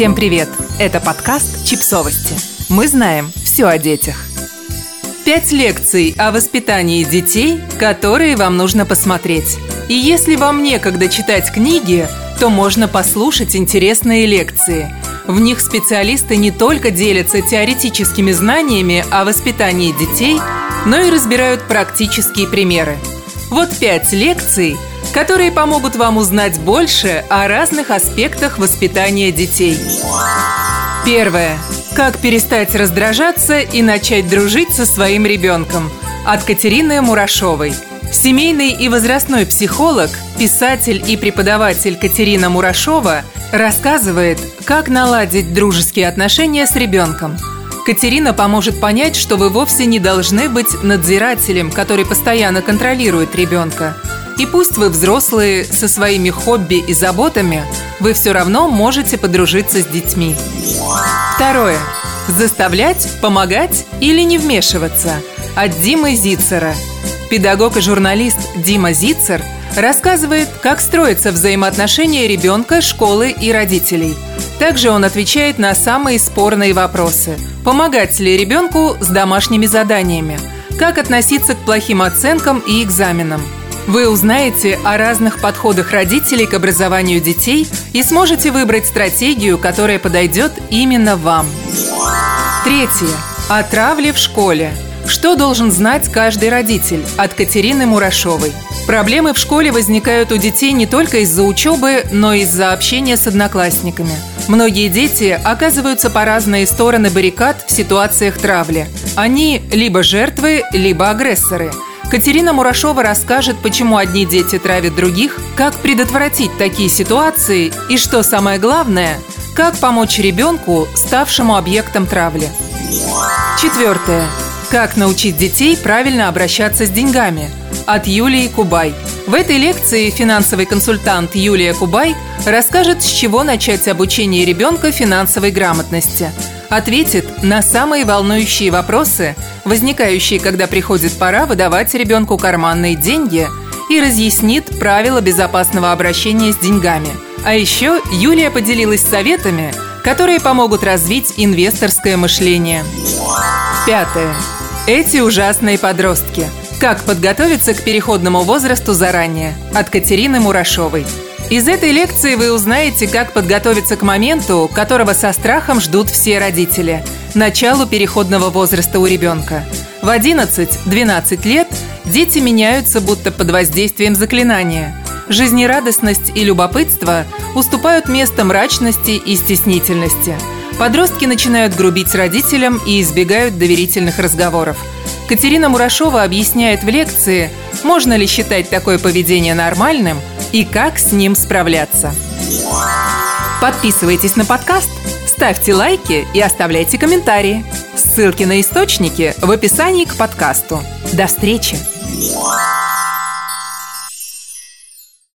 Всем привет! Это подкаст «Чипсовости». Мы знаем все о детях. Пять лекций о воспитании детей, которые вам нужно посмотреть. И если вам некогда читать книги, то можно послушать интересные лекции. В них специалисты не только делятся теоретическими знаниями о воспитании детей, но и разбирают практические примеры. Вот пять лекций – которые помогут вам узнать больше о разных аспектах воспитания детей. Первое. Как перестать раздражаться и начать дружить со своим ребенком. От Катерины Мурашовой. Семейный и возрастной психолог, писатель и преподаватель Катерина Мурашова рассказывает, как наладить дружеские отношения с ребенком. Катерина поможет понять, что вы вовсе не должны быть надзирателем, который постоянно контролирует ребенка – и пусть вы взрослые со своими хобби и заботами, вы все равно можете подружиться с детьми. Второе. Заставлять, помогать или не вмешиваться. От Димы Зицера. Педагог и журналист Дима Зицер рассказывает, как строятся взаимоотношения ребенка, школы и родителей. Также он отвечает на самые спорные вопросы. Помогать ли ребенку с домашними заданиями? Как относиться к плохим оценкам и экзаменам? Вы узнаете о разных подходах родителей к образованию детей и сможете выбрать стратегию, которая подойдет именно вам. Третье. О травле в школе. Что должен знать каждый родитель? От Катерины Мурашовой. Проблемы в школе возникают у детей не только из-за учебы, но и из-за общения с одноклассниками. Многие дети оказываются по разные стороны баррикад в ситуациях травли. Они либо жертвы, либо агрессоры – Катерина Мурашова расскажет, почему одни дети травят других, как предотвратить такие ситуации и, что самое главное, как помочь ребенку, ставшему объектом травли. Четвертое. Как научить детей правильно обращаться с деньгами? От Юлии Кубай. В этой лекции финансовый консультант Юлия Кубай расскажет, с чего начать обучение ребенка финансовой грамотности – ответит на самые волнующие вопросы, возникающие, когда приходит пора выдавать ребенку карманные деньги, и разъяснит правила безопасного обращения с деньгами. А еще Юлия поделилась советами, которые помогут развить инвесторское мышление. Пятое. Эти ужасные подростки. Как подготовиться к переходному возрасту заранее? От Катерины Мурашовой. Из этой лекции вы узнаете, как подготовиться к моменту, которого со страхом ждут все родители – началу переходного возраста у ребенка. В 11-12 лет дети меняются будто под воздействием заклинания. Жизнерадостность и любопытство уступают место мрачности и стеснительности. Подростки начинают грубить родителям и избегают доверительных разговоров. Катерина Мурашова объясняет в лекции, можно ли считать такое поведение нормальным – и как с ним справляться. Подписывайтесь на подкаст, ставьте лайки и оставляйте комментарии. Ссылки на источники в описании к подкасту. До встречи!